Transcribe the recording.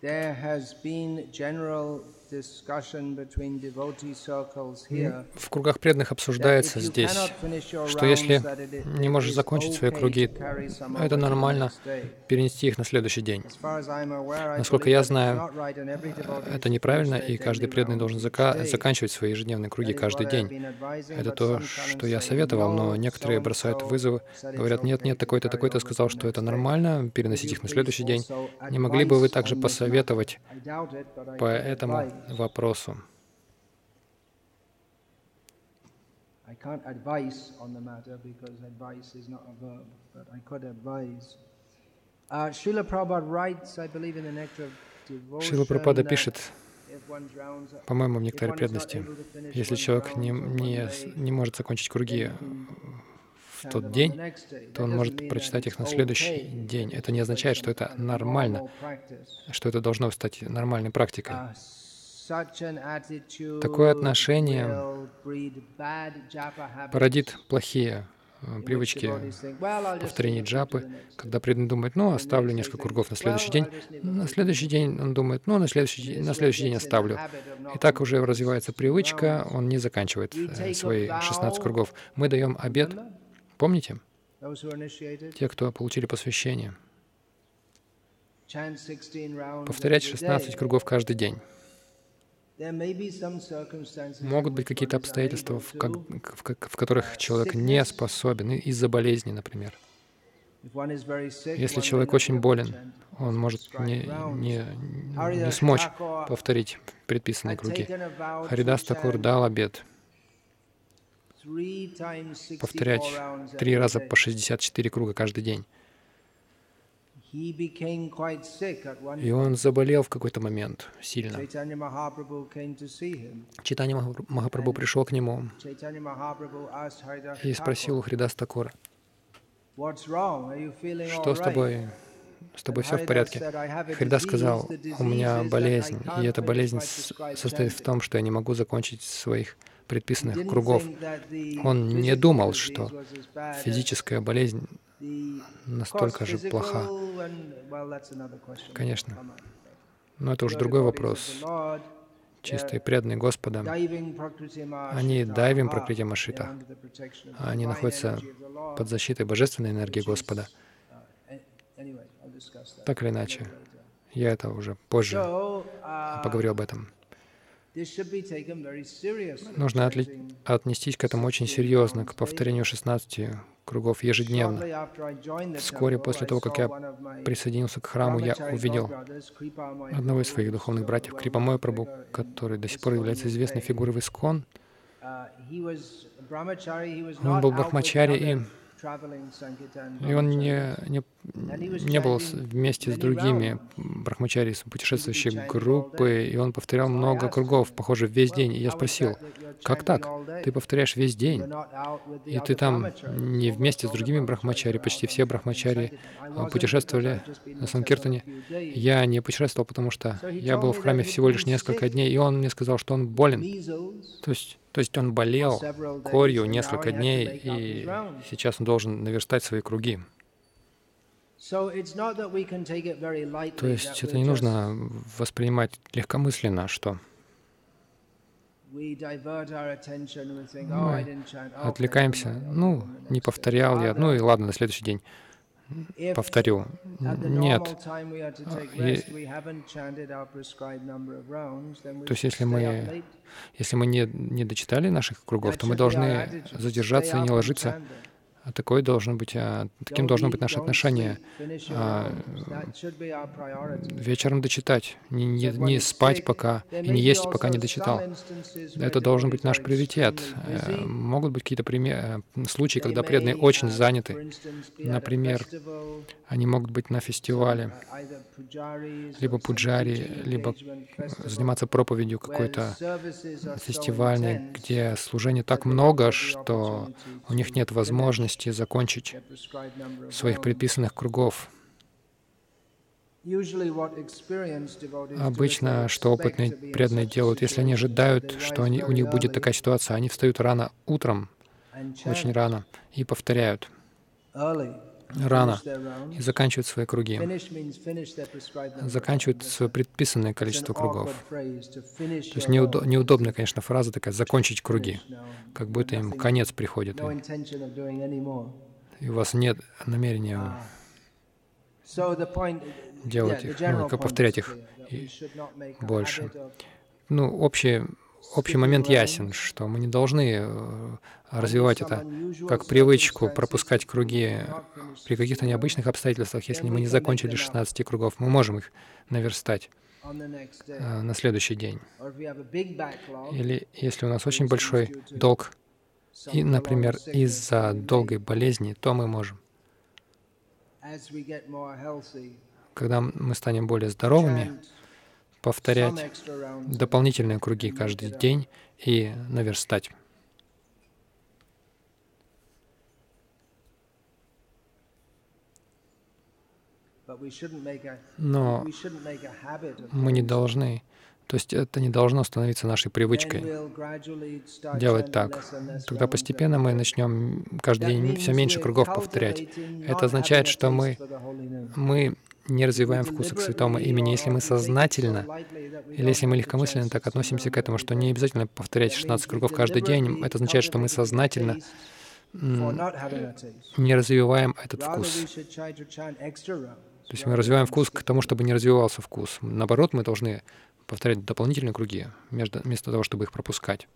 there has been general В кругах преданных обсуждается здесь, что если не можешь закончить свои круги, это нормально перенести их на следующий день. Насколько я знаю, Это неправильно, и каждый преданный должен зака- заканчивать свои ежедневные круги каждый день. Это то, что я советовал, но "No, некоторые бросают вызовы, говорят, нет, нет, такой-то, такой-то сказал, что это нормально, переносить их на следующий день. Не могли бы вы также посоветовать I вопросу? I can't advise on the matter because advice is not a verb, but I could advise. Uh, Srila Prabhupada writes, I believe, in the Nectar of Devotion, Шила Прабхупада пишет, по-моему, в некоторой преданности, если человек не, не, не может закончить круги в тот день, то он может прочитать их на следующий день. Это не означает, что это нормально, что это должно стать нормальной практикой. Такое отношение породит плохие э, привычки devotees think, "Well, I'll just повторения джапы, когда преданный думает, ну, оставлю несколько кругов на следующий день, на следующий день он думает, ну, на следующий, день- на следующий день оставлю. И так уже развивается привычка, он не заканчивает э, свои 16 кругов. Мы даем обед, помните, те, кто получили посвящение, chant 16 rounds повторять every 16 day. кругов каждый день. Могут быть какие-то обстоятельства, в, как- в в которых человек не способен, из-за болезни, например. Если человек очень болен, он может не, не, не смочь повторить предписанные круги. Харидас Такур дал обед three times 64 повторять три раза по 64 круга каждый день. И он заболел в какой-то момент сильно. Читание Махапрабху пришел к нему и спросил у Хридас Такура, что с тобой, с тобой все в порядке? Хридас сказал, у меня болезнь, и эта болезнь состоит в том, что я не могу закончить своих предписанных кругов. Он не думал, что Физическая болезнь настолько же плоха. Конечно. Но это уже другой вопрос. Чистые преданные Господа, они дайвим they're Машита. Они находятся под защитой божественной энергии Господа. Так или иначе, я это уже позже поговорю об этом. Нужно отли- отнестись к этому очень серьезно, к повторению 16 кругов ежедневно. Вскоре после того, как я присоединился к храму, я увидел одного из своих духовных братьев, Крипа Прабу, figure in который до сих пор является известной фигурой в Искон. Uh, Он был брахмачари, и И он не, не, не был вместе с другими брахмачари, с путешествующей группы, и он повторял много кругов, похоже, весь день. И я спросил, как так? Ты повторяешь весь день, и ты там не вместе с другими брахмачари, почти все брахмачари а, путешествовали на Санкиртане. Я не путешествовал, потому что я был в храме всего лишь несколько дней, и он мне сказал, что он болен. То есть, то есть он болел корью несколько дней, и сейчас он должен наверстать свои круги. То есть это не нужно воспринимать легкомысленно, что oh, мы отвлекаемся. Ну, не повторял я, ну и ладно, на следующий день повторю. Нет. И- То есть если мы. Если мы не, не дочитали наших кругов, то мы должны задержаться и не ложиться. А такой должен быть, а, таким должно быть наше don't отношение. а. Вечером дочитать, не, не, не спать пока и не есть, пока не дочитал. Это должен быть наш приоритет. Э. Могут быть какие-то пример- э, случаи, когда преданные очень uh, for заняты. Например, Они могут быть на фестивале, uh, либо пуджари, либо заниматься проповедью какой-то фестивальной, где служений that так много, что у них нет finish возможности закончить своих предписанных кругов. Обычно, что опытные преданные делают, если они ожидают, что они, у них будет такая ситуация, они встают рано утром, очень рано, и повторяют. Рано и заканчивают свои круги. Заканчивают свое предписанное количество кругов. То есть неудо- неудобная, конечно, фраза такая «закончить круги», как будто им конец приходит, и- у вас нет намерения Ah. Делать их, ну, повторять их больше. Ну, общий, общий момент ясен, что мы не должны э, развивать это как привычку пропускать круги при каких-то необычных обстоятельствах. Если мы не закончили 16 кругов, мы можем их наверстать э, на следующий день. Или если у нас очень большой долг, и, например, из-за долгой болезни, то мы можем. Когда мы станем более здоровыми, повторять дополнительные круги каждый день и наверстать. Но мы не должны, то есть это не должно становиться нашей привычкой делать так. Тогда постепенно мы начнем каждый день все меньше кругов повторять. Это означает, что мы, мы не развиваем вкуса к святому имени, если мы сознательно или если мы легкомысленно так относимся к этому, что не обязательно повторять That 16 means we кругов каждый день, это означает, что мы сознательно не развиваем этот вкус. То есть мы развиваем вкус к тому, чтобы не развивался вкус. Наоборот, мы должны повторять дополнительные круги вместо того, чтобы их пропускать.